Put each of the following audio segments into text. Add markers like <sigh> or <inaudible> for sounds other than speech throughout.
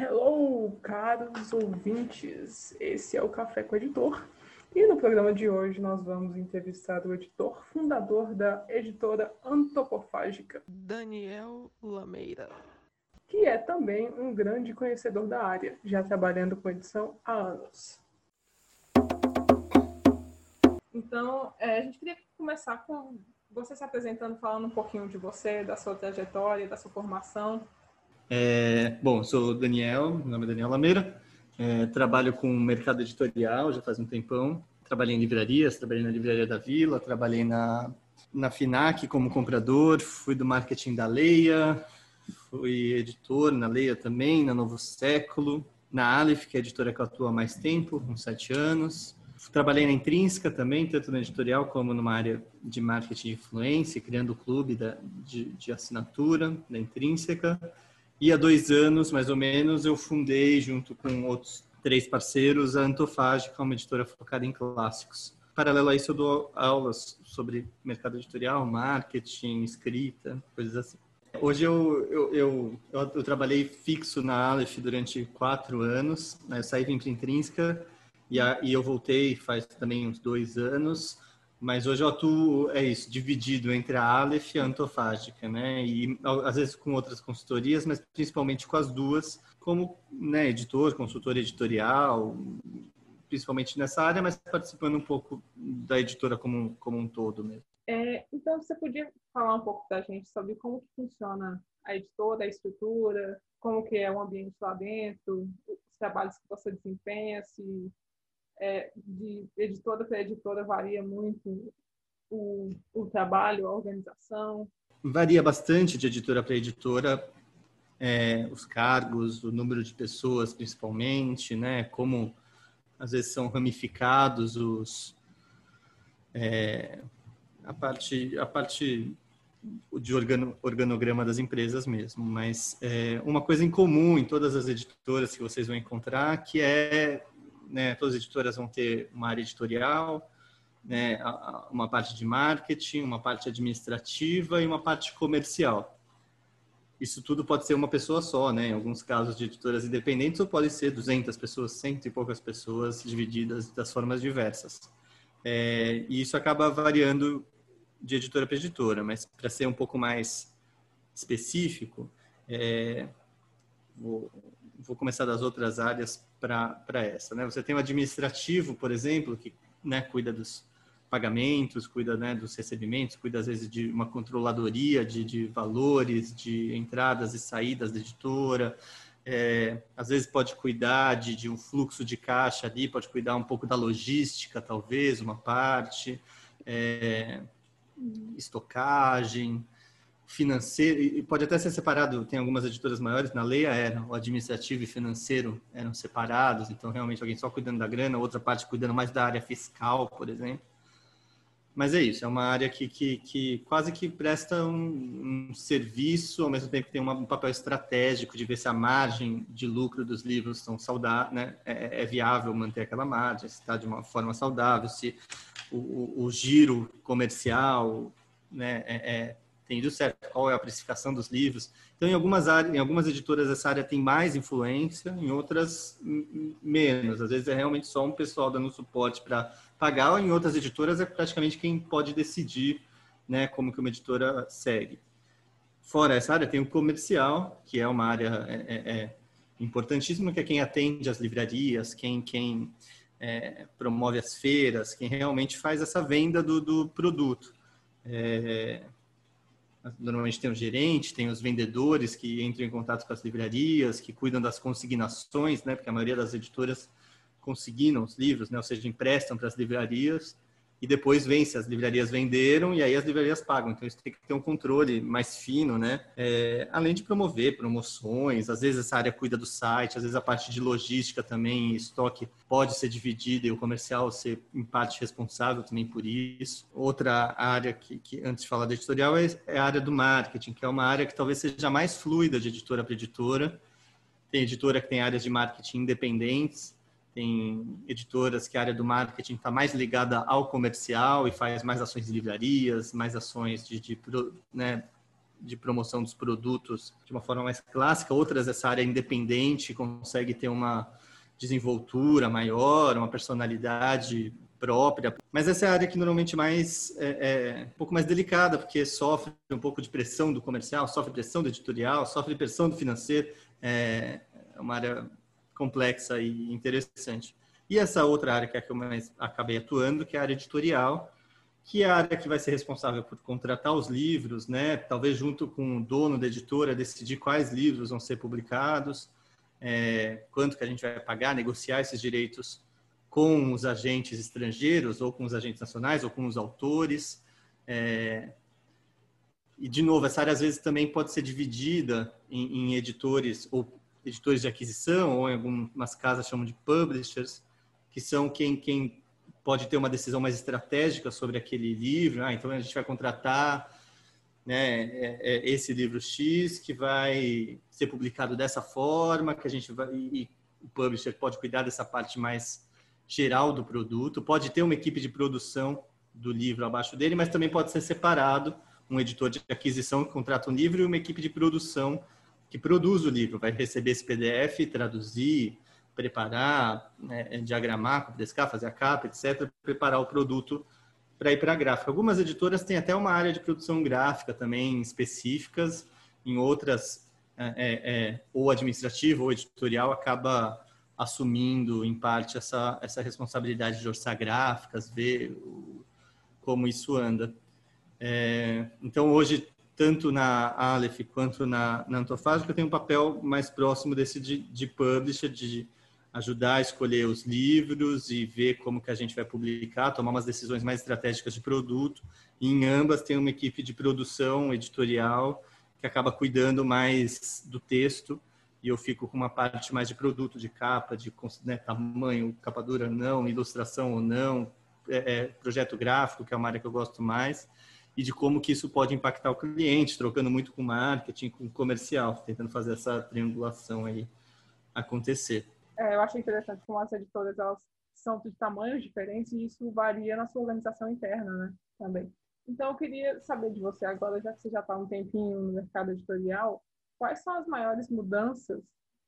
Hello, caros ouvintes! Esse é o Café com o Editor. E no programa de hoje nós vamos entrevistar o editor fundador da editora Antropofágica, Daniel Lameira, que é também um grande conhecedor da área, já trabalhando com edição há anos. Então, é, a gente queria começar com você se apresentando, falando um pouquinho de você, da sua trajetória, da sua formação. É, bom, sou Daniel, meu nome é Daniel Lameira, é, trabalho com mercado editorial já faz um tempão. Trabalhei em livrarias, trabalhei na Livraria da Vila, trabalhei na, na FINAC como comprador, fui do marketing da Leia, fui editor na Leia também, na Novo Século, na Aleph, que é a editora que atua há mais tempo, uns sete anos. Trabalhei na Intrínseca também, tanto na editorial como numa área de marketing de influência, criando o clube da, de, de assinatura da Intrínseca. E há dois anos, mais ou menos, eu fundei, junto com outros três parceiros, a Antofágica, uma editora focada em clássicos. Paralelo a isso, eu dou aulas sobre mercado editorial, marketing, escrita, coisas assim. Hoje eu, eu, eu, eu, eu trabalhei fixo na Aleph durante quatro anos, né? eu saí vim para Intrínseca e, a, e eu voltei faz também uns dois anos mas hoje eu atuo, é isso, dividido entre a Aleph e a Antofágica, né? E às vezes com outras consultorias, mas principalmente com as duas, como né, editor, consultor editorial, principalmente nessa área, mas participando um pouco da editora como, como um todo mesmo. É, então, você podia falar um pouco da gente sobre como que funciona a editora, a estrutura, como que é o ambiente lá dentro, os trabalhos que você desempenha, se é, de editora para editora varia muito o, o trabalho, a organização? Varia bastante de editora para editora, é, os cargos, o número de pessoas principalmente, né? Como às vezes são ramificados os é, a parte a parte de organo, organograma das empresas mesmo, mas é, uma coisa em comum em todas as editoras que vocês vão encontrar que é né, todas as editoras vão ter uma área editorial, né, uma parte de marketing, uma parte administrativa e uma parte comercial. Isso tudo pode ser uma pessoa só, né? Em alguns casos de editoras independentes, ou pode ser 200 pessoas, cento e poucas pessoas divididas das formas diversas. É, e isso acaba variando de editora para editora, mas para ser um pouco mais específico, é, vou, vou começar das outras áreas para essa. Né? Você tem o administrativo, por exemplo, que né, cuida dos pagamentos, cuida né, dos recebimentos, cuida às vezes de uma controladoria de, de valores, de entradas e saídas da editora. É, às vezes pode cuidar de, de, um fluxo de caixa ali, pode cuidar um pouco da logística, talvez, uma parte, é, estocagem, financeiro, e pode até ser separado, tem algumas editoras maiores, na Leia era, o administrativo e financeiro eram separados, então realmente alguém só cuidando da grana, outra parte cuidando mais da área fiscal, por exemplo. Mas é isso, é uma área que, que, que quase que presta um, um, serviço, ao mesmo tempo que tem uma, um papel estratégico de ver se a margem de lucro dos livros são saudáveis, né? é, é viável manter aquela margem, se está de uma forma saudável, se o, o, o giro comercial né, é, é ido certo, qual é a precificação dos livros. Então, em algumas áreas, em algumas editoras essa área tem mais influência, em outras menos. Às vezes é realmente só um pessoal dando suporte para pagar, ou em outras editoras é praticamente quem pode decidir, né, como que uma editora segue. Fora essa área tem o comercial, que é uma área é, é, é importantíssima, que é quem atende as livrarias, quem quem é, promove as feiras, quem realmente faz essa venda do, do produto. É, Normalmente tem o gerente, tem os vendedores que entram em contato com as livrarias, que cuidam das consignações, né? Porque a maioria das editoras consignam os livros, né? Ou seja, emprestam para as livrarias e depois vem se as livrarias venderam e aí as livrarias pagam. Então isso tem que ter um controle mais fino, né? É, além de promover promoções, às vezes essa área cuida do site, às vezes a parte de logística também, estoque pode ser dividida e o comercial ser em parte responsável também por isso. Outra área que, que antes de falar da editorial é, é a área do marketing, que é uma área que talvez seja mais fluida de editora para editora. Tem editora que tem áreas de marketing independentes, tem editoras que a área do marketing está mais ligada ao comercial e faz mais ações de livrarias, mais ações de, de né, de promoção dos produtos de uma forma mais clássica, outras essa área independente consegue ter uma desenvoltura maior, uma personalidade própria. Mas essa é a área que normalmente mais é, é, um pouco mais delicada, porque sofre um pouco de pressão do comercial, sofre pressão do editorial, sofre pressão do financeiro. É, é uma área complexa e interessante. E essa outra área que é a que eu mais acabei atuando, que é a área editorial, que é a área que vai ser responsável por contratar os livros, né? Talvez junto com o dono da editora decidir quais livros vão ser publicados, é, quanto que a gente vai pagar, negociar esses direitos com os agentes estrangeiros ou com os agentes nacionais ou com os autores. É, e de novo, essa área às vezes também pode ser dividida em, em editores ou editores de aquisição ou em algumas casas chamam de publishers, que são quem, quem pode ter uma decisão mais estratégica sobre aquele livro. Ah, então a gente vai contratar né, é, é esse livro X que vai ser publicado dessa forma, que a gente vai e o publisher pode cuidar dessa parte mais geral do produto, pode ter uma equipe de produção do livro abaixo dele, mas também pode ser separado um editor de aquisição que contrata um livro e uma equipe de produção que produz o livro, vai receber esse PDF, traduzir, preparar, né, diagramar, cobrescar, fazer a capa, etc., preparar o produto para ir para a gráfica. Algumas editoras têm até uma área de produção gráfica também específicas, em outras, é, é, é, ou administrativo ou editorial, acaba assumindo em parte essa, essa responsabilidade de orçar gráficas, ver o, como isso anda. É, então, hoje, tanto na Aleph quanto na, na Antofágica, tem um papel mais próximo desse de, de publisher, de ajudar a escolher os livros e ver como que a gente vai publicar, tomar umas decisões mais estratégicas de produto. E em ambas tem uma equipe de produção editorial que acaba cuidando mais do texto e eu fico com uma parte mais de produto, de capa, de né, tamanho, capa dura não, ilustração ou não, é, é, projeto gráfico, que é uma área que eu gosto mais, e de como que isso pode impactar o cliente, trocando muito com marketing, com comercial, tentando fazer essa triangulação aí acontecer. É, eu acho interessante como as editoras elas são de tamanhos diferentes e isso varia na sua organização interna, né? Também. Então, eu queria saber de você agora, já que você já está um tempinho no mercado editorial, quais são as maiores mudanças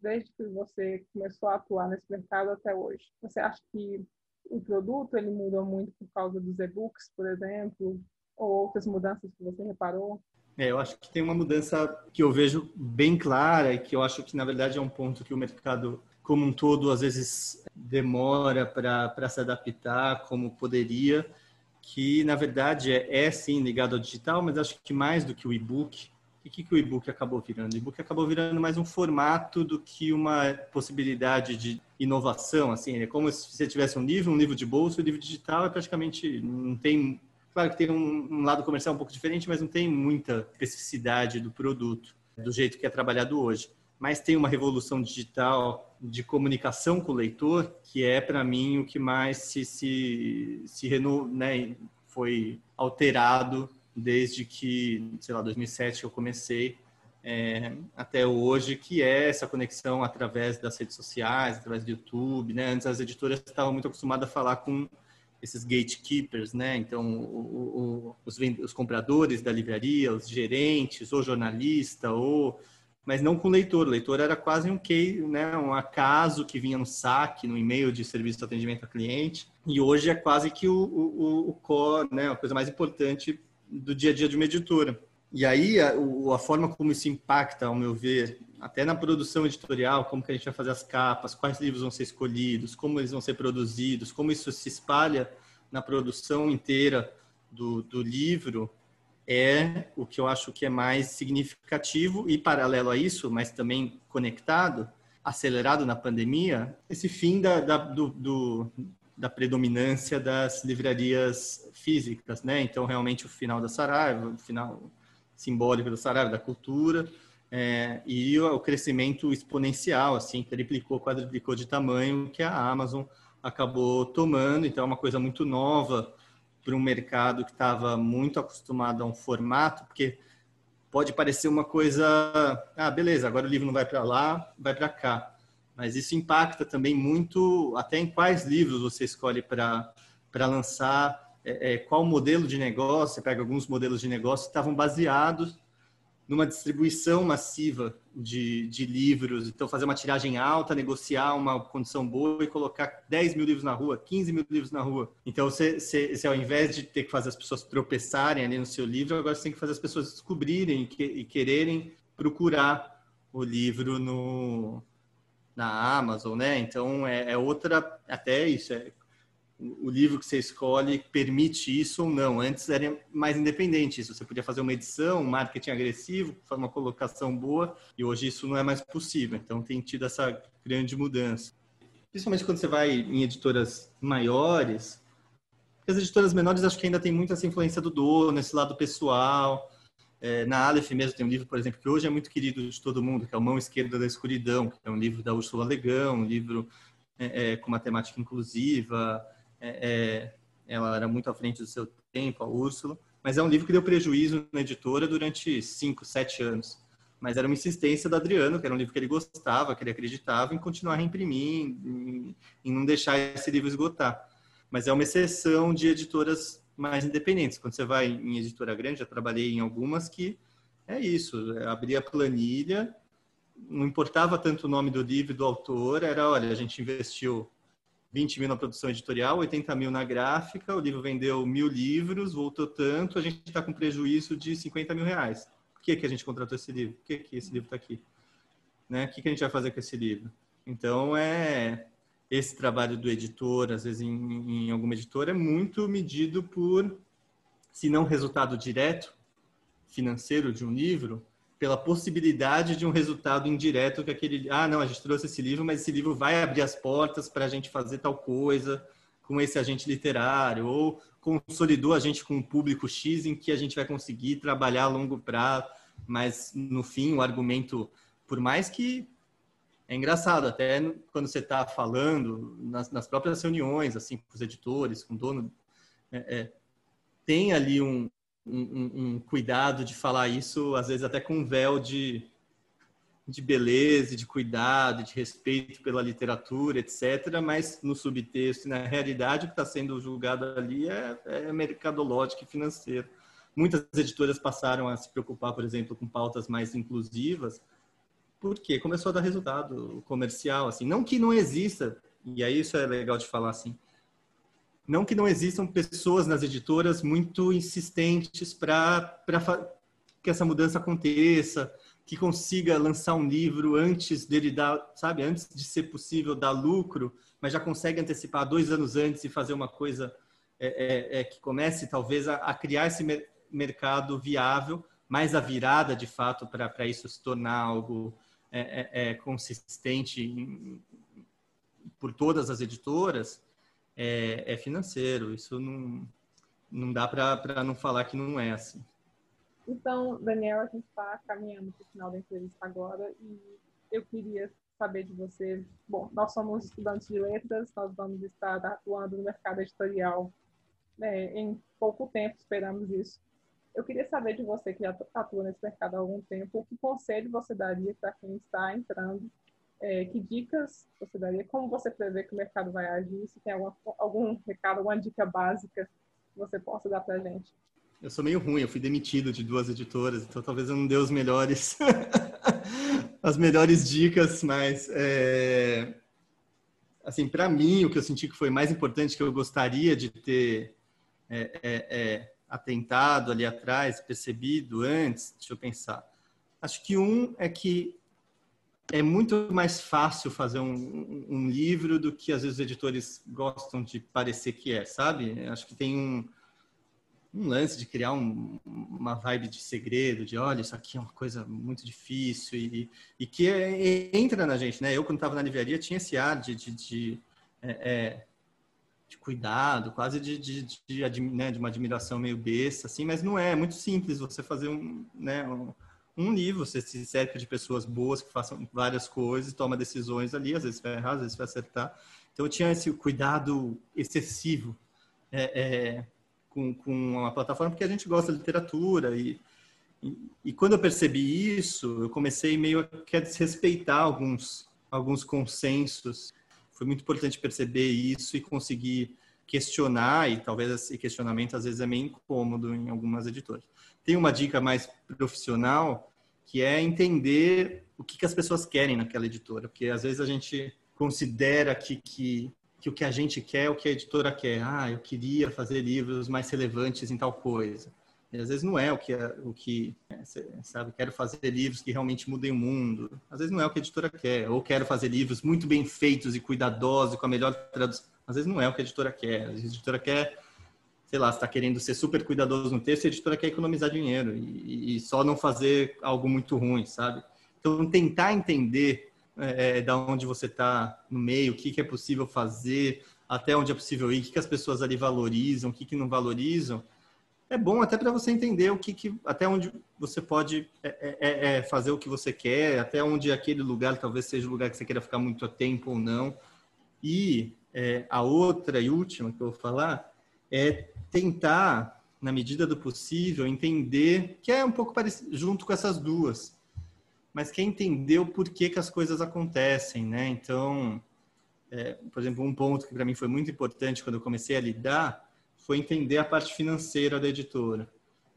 desde que você começou a atuar nesse mercado até hoje? Você acha que o produto ele muda muito por causa dos e-books, por exemplo, ou outras mudanças que você reparou? É, eu acho que tem uma mudança que eu vejo bem clara e que eu acho que na verdade é um ponto que o mercado como um todo, às vezes demora para se adaptar como poderia, que na verdade é, é, sim ligado ao digital, mas acho que mais do que o e-book. O que, que o e-book acabou virando? O e-book acabou virando mais um formato do que uma possibilidade de inovação. Assim, é como se você tivesse um livro, um livro de bolso, o livro digital é praticamente não tem. Claro que tem um, um lado comercial um pouco diferente, mas não tem muita especificidade do produto, do jeito que é trabalhado hoje mas tem uma revolução digital de comunicação com o leitor, que é, para mim, o que mais se, se, se reno, né, foi alterado desde que, sei lá, 2007 eu comecei é, até hoje, que é essa conexão através das redes sociais, através do YouTube, né? Antes as editoras estavam muito acostumadas a falar com esses gatekeepers, né? Então, o, o, os, os compradores da livraria, os gerentes, ou jornalista, ou mas não com o leitor. O leitor era quase um case, né, um acaso que vinha no saque, no e-mail de serviço de atendimento a cliente. E hoje é quase que o, o, o core, né, a coisa mais importante do dia a dia de uma editora. E aí, a, a, forma como isso impacta, ao meu ver, até na produção editorial, como que a gente vai fazer as capas, quais livros vão ser escolhidos, como eles vão ser produzidos, como isso se espalha na produção inteira do, do livro, é o que eu acho que é mais significativo e paralelo a isso, mas também conectado, acelerado na pandemia, esse fim da, da, do, do, da predominância das livrarias físicas, né? Então, realmente, o final da Saraiva, o final simbólico da Saraiva, da cultura, é, e o, crescimento exponencial, assim, triplicou, quadruplicou de tamanho que a Amazon acabou tomando. Então, é uma coisa muito nova, para um mercado que estava muito acostumado a um formato, porque pode parecer uma coisa, ah, beleza, agora o livro não vai para lá, vai para cá. Mas isso impacta também muito até em quais livros você escolhe para lançar, é, é, qual modelo de negócio, você pega alguns modelos de negócio que estavam baseados numa distribuição massiva de, de livros, então fazer uma tiragem alta, negociar uma condição boa e colocar 10 mil livros na rua, 15 mil livros na rua. Então, você, você, você, ao invés de ter que fazer as pessoas tropeçarem ali no seu livro, agora você tem que fazer as pessoas descobrirem e, que, e quererem procurar o livro no, na Amazon, né? Então, é, é outra, até isso, é o livro que você escolhe permite isso ou não. Antes era mais independente isso. Você podia fazer uma edição, um marketing agressivo, uma colocação boa, e hoje isso não é mais possível. Então tem tido essa grande mudança. Principalmente quando você vai em editoras maiores, as editoras menores acho que ainda tem muito essa influência do dono, esse lado pessoal. É, na Aleph mesmo tem um livro, por exemplo, que hoje é muito querido de todo mundo, que é O Mão Esquerda da Escuridão, que é um livro da Ursula Legão, um livro é, é, com matemática inclusiva, é, é, ela era muito à frente do seu tempo, a Úrsula, mas é um livro que deu prejuízo na editora durante cinco, sete anos. Mas era uma insistência do Adriano, que era um livro que ele gostava, que ele acreditava em continuar reimprimindo, em, em não deixar esse livro esgotar. Mas é uma exceção de editoras mais independentes. Quando você vai em editora grande, já trabalhei em algumas que é isso, é abria a planilha, não importava tanto o nome do livro do autor, era, olha, a gente investiu 20 mil na produção editorial, 80 mil na gráfica, o livro vendeu mil livros, voltou tanto, a gente está com prejuízo de 50 mil reais. Por que, que a gente contratou esse livro? Por que, que esse livro está aqui? Né? O que, que a gente vai fazer com esse livro? Então, é esse trabalho do editor, às vezes em, em alguma editora, é muito medido por, se não resultado direto financeiro de um livro, pela possibilidade de um resultado indireto que aquele ah não a gente trouxe esse livro mas esse livro vai abrir as portas para a gente fazer tal coisa com esse agente literário ou consolidou a gente com um público X em que a gente vai conseguir trabalhar a longo prazo. Mas no fim o argumento por mais que é engraçado até quando você está falando nas, nas, próprias reuniões assim com os editores com o dono é, é, tem ali um, um, um, cuidado de falar isso, às vezes até com um véu de, de beleza, de cuidado, de respeito pela literatura, etc. Mas no subtexto na realidade o que está sendo julgado ali é, é mercadológico e financeiro. Muitas editoras passaram a se preocupar, por exemplo, com pautas mais inclusivas, porque começou a dar resultado comercial, assim. Não que não exista, e aí isso é legal de falar, assim, não que não existam pessoas nas editoras muito insistentes para que essa mudança aconteça, que consiga lançar um livro antes dele dar, sabe, antes de ser possível dar lucro, mas já consegue antecipar dois anos antes e fazer uma coisa é, é, é que comece talvez a, a criar esse mer mercado viável, mais a virada de fato para isso se tornar algo é, é, é, consistente em, por todas as editoras é, é financeiro. Isso não, não dá para não falar que não é assim. Então, Daniel, a gente está caminhando para o final da entrevista agora e eu queria saber de você. Bom, nós somos estudantes de letras, nós vamos estar atuando no mercado editorial né, em pouco tempo, esperamos isso. Eu queria saber de você que já atua nesse mercado há algum tempo, que conselho você daria para quem está entrando é, que dicas você daria? Como você prevê que o mercado vai agir? Se tem alguma, algum recado, alguma dica básica que você possa dar para gente? Eu sou meio ruim, eu fui demitido de duas editoras, então talvez eu não dê os melhores, <laughs> as melhores dicas, mas é, assim, para mim, o que eu senti que foi mais importante, que eu gostaria de ter é, é, é, atentado ali atrás, percebido antes, deixa eu pensar. Acho que um é que é muito mais fácil fazer um, um, livro do que às vezes os editores gostam de parecer que é, sabe? Acho que tem um, um lance de criar um, uma vibe de segredo, de olha, isso aqui é uma coisa muito difícil e, e que é, entra na gente, né? Eu, quando estava na livraria, tinha esse ar de, de, de, é, é, de cuidado, quase de, de, de, de, né, de uma admiração meio besta, assim, mas não é, é muito simples você fazer um, né, um um livro, você se cerca de pessoas boas que façam várias coisas, toma decisões ali, às vezes vai errar, às vezes vai acertar. Então eu tinha esse cuidado excessivo é, é, com, com uma plataforma porque a gente gosta de literatura e, e, e, quando eu percebi isso, eu comecei meio a desrespeitar alguns alguns consensos. Foi muito importante perceber isso e conseguir questionar e talvez esse questionamento às vezes é meio incômodo em algumas editoras. Tem uma dica mais profissional que é entender o que, que as pessoas querem naquela editora, porque às vezes a gente considera que, que, que o que a gente quer é o que a editora quer. Ah, eu queria fazer livros mais relevantes em tal coisa. E às vezes não é o que, o que é, sabe, quero fazer livros que realmente mudem o mundo. Às vezes não é o que a editora quer. Ou quero fazer livros muito bem feitos e cuidadosos, com a melhor tradução. Às vezes não é o que a editora quer. A editora quer, sei lá, está querendo ser super cuidadoso no texto a editora quer economizar dinheiro e, e só não fazer algo muito ruim, sabe? Então, tentar entender é, é da onde você está no meio, o que, que é possível fazer, até onde é possível ir, o que, que as pessoas ali valorizam, o que, que não valorizam, é bom até para você entender o que, que, até onde você pode é, é, é, é, fazer o que você quer, até onde aquele lugar talvez seja o lugar que você queira ficar muito tempo ou não. E a outra e última que eu vou falar é tentar, na medida do possível, entender que é um pouco parecido junto com essas duas, mas que é entender o porquê que as coisas acontecem, né? Então, é, por exemplo, um ponto que para mim foi muito importante quando eu comecei a lidar foi entender a parte financeira da editora.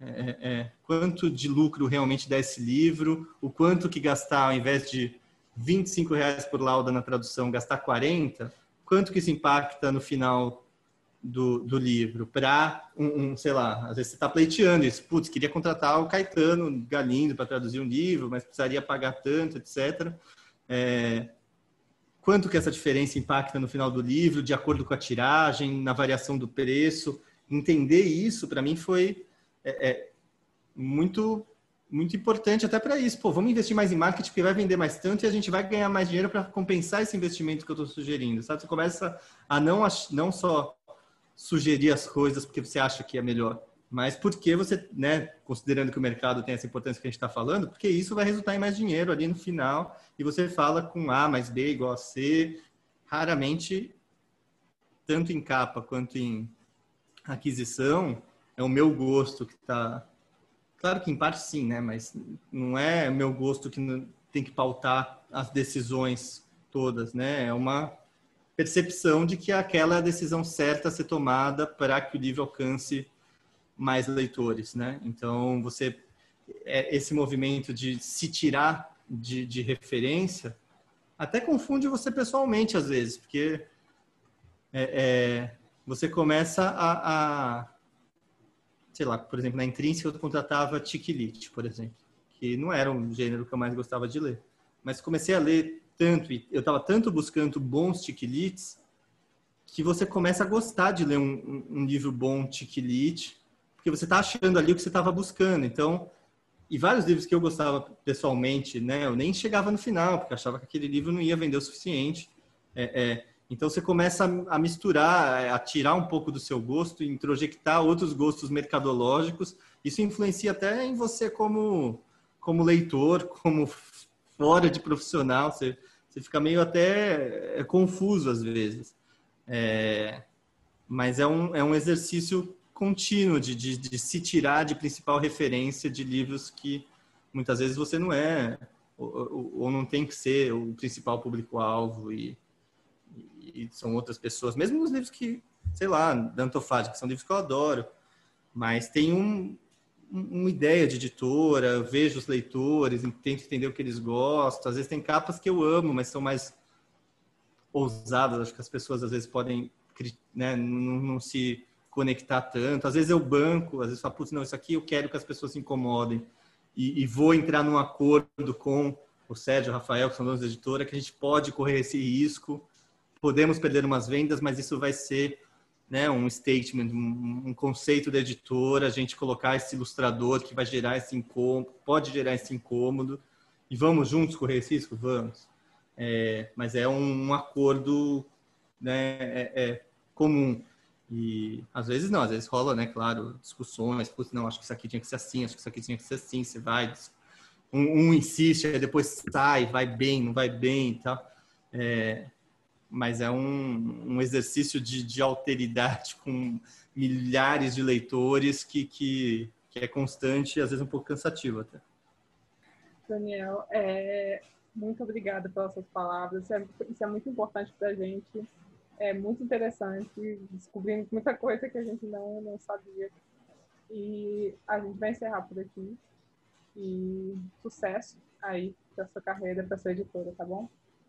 É, é, é, quanto de lucro realmente dá esse livro, o quanto que gastar, ao invés de 25 reais por lauda na tradução, gastar 40, quanto que isso impacta no final do, do livro? Para, um, um, sei lá, às vezes você está pleiteando isso, putz, queria contratar o Caetano Galindo para traduzir um livro, mas precisaria pagar tanto, etc. É, quanto que essa diferença impacta no final do livro, de acordo com a tiragem, na variação do preço. Entender isso, para mim, foi é, é, muito muito importante até para isso. Pô, vamos investir mais em marketing, porque vai vender mais tanto e a gente vai ganhar mais dinheiro para compensar esse investimento que eu estou sugerindo, sabe? Você começa a não, não só sugerir as coisas porque você acha que é melhor, mas porque você, né, considerando que o mercado tem essa importância que a gente está falando, porque isso vai resultar em mais dinheiro ali no final e você fala com A mais B igual a C, raramente, tanto em capa quanto em aquisição, é o meu gosto que está. Claro que em parte sim, né, mas não é o meu gosto que tem que pautar as decisões todas, né, é uma percepção de que aquela é a decisão certa a ser tomada para que o livro alcance mais leitores, né? Então, você é, esse movimento de se tirar de, de, referência até confunde você pessoalmente às vezes, porque é, é, você começa a, a, sei lá, por exemplo, na Intrínseca eu contratava Tiquilite, por exemplo, que não era um gênero que eu mais gostava de ler, mas comecei a ler tanto e eu estava tanto buscando bons Tiquilites que você começa a gostar de ler um, um, livro bom Tiquilite porque você está achando ali o que você estava buscando. Então, e vários livros que eu gostava pessoalmente, né, eu nem chegava no final, porque achava que aquele livro não ia vender o suficiente. É, é, então, você começa a, a misturar, a tirar um pouco do seu gosto, introjectar outros gostos mercadológicos. Isso influencia até em você como, como leitor, como fora de profissional. Você, você fica meio até é, confuso às vezes. É, mas é um, é um exercício contínuo de, de, de, se tirar de principal referência de livros que muitas vezes você não é ou, ou não tem que ser o principal público-alvo e, e, são outras pessoas, mesmo nos livros que, sei lá, da que são livros que eu adoro, mas tem um, uma ideia de editora, vejo os leitores, tento entender o que eles gostam, às vezes tem capas que eu amo, mas são mais ousadas, acho que as pessoas às vezes podem né, não, não se conectar tanto. Às vezes eu banco, às vezes eu falo, putz, não, isso aqui eu quero que as pessoas se incomodem. E, e, vou entrar num acordo com o Sérgio, o Rafael, que são donos da editora, que a gente pode correr esse risco. Podemos perder umas vendas, mas isso vai ser né, um statement, um, conceito da editora, a gente colocar esse ilustrador que vai gerar esse incômodo, pode gerar esse incômodo. E vamos juntos correr esse risco? Vamos. É, mas é um, um acordo né, é, é comum. E às vezes não, às vezes rola, né, claro, discussões, putz, não, acho que isso aqui tinha que ser assim, acho que isso aqui tinha que ser assim, você vai, um, um insiste, depois sai, vai bem, não vai bem e tal. É, mas é um, um exercício de, de, alteridade com milhares de leitores que, que, que, é constante e às vezes um pouco cansativo até. Daniel, é, muito obrigada pelas suas palavras, isso é, isso é muito importante para a gente é muito interessante, descobrimos muita coisa que a gente não, não sabia. E a gente vai encerrar por aqui. E sucesso aí para sua carreira, para sua editora, tá bom?